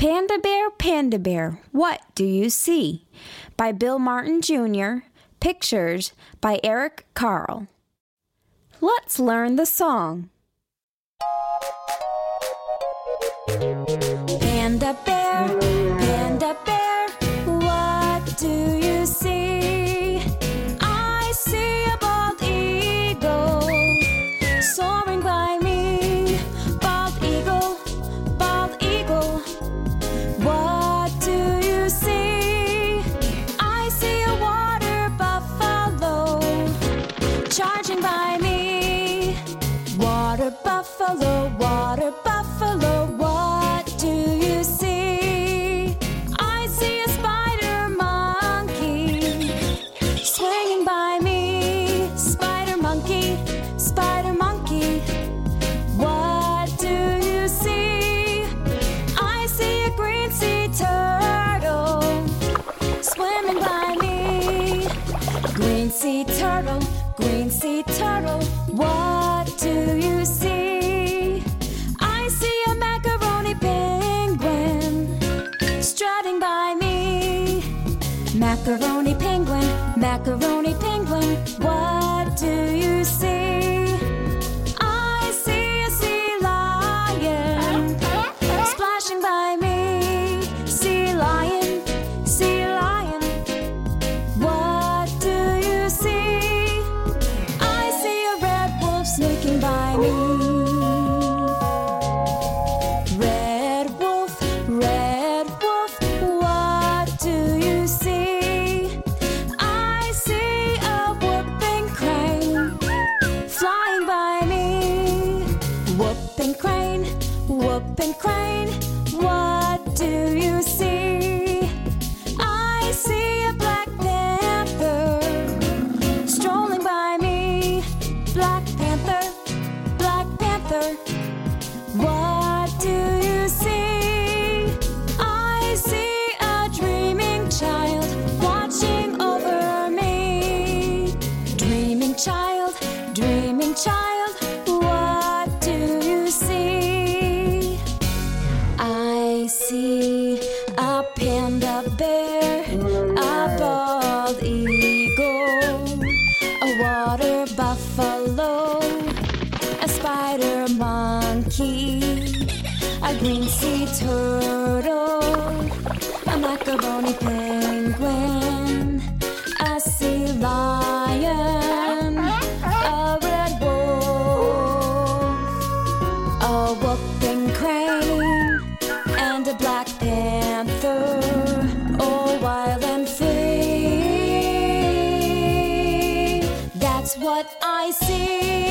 Panda Bear, Panda Bear, What Do You See? by Bill Martin Jr., pictures by Eric Carle. Let's learn the song. Buffalo, water buffalo, what do you see? I see a spider monkey swinging by me. Spider monkey, spider monkey, what do you see? I see a green sea turtle swimming by me. Green sea turtle, green sea turtle, what Macaroni penguin, macaroni penguin, what do you see? Whooping crane, what do you see? I see a black panther strolling by me. Black panther, spider monkey, a green sea turtle, a macaroni penguin, a sea lion, a red wolf, a whooping crane, and a black panther, all wild and free. That's what I see.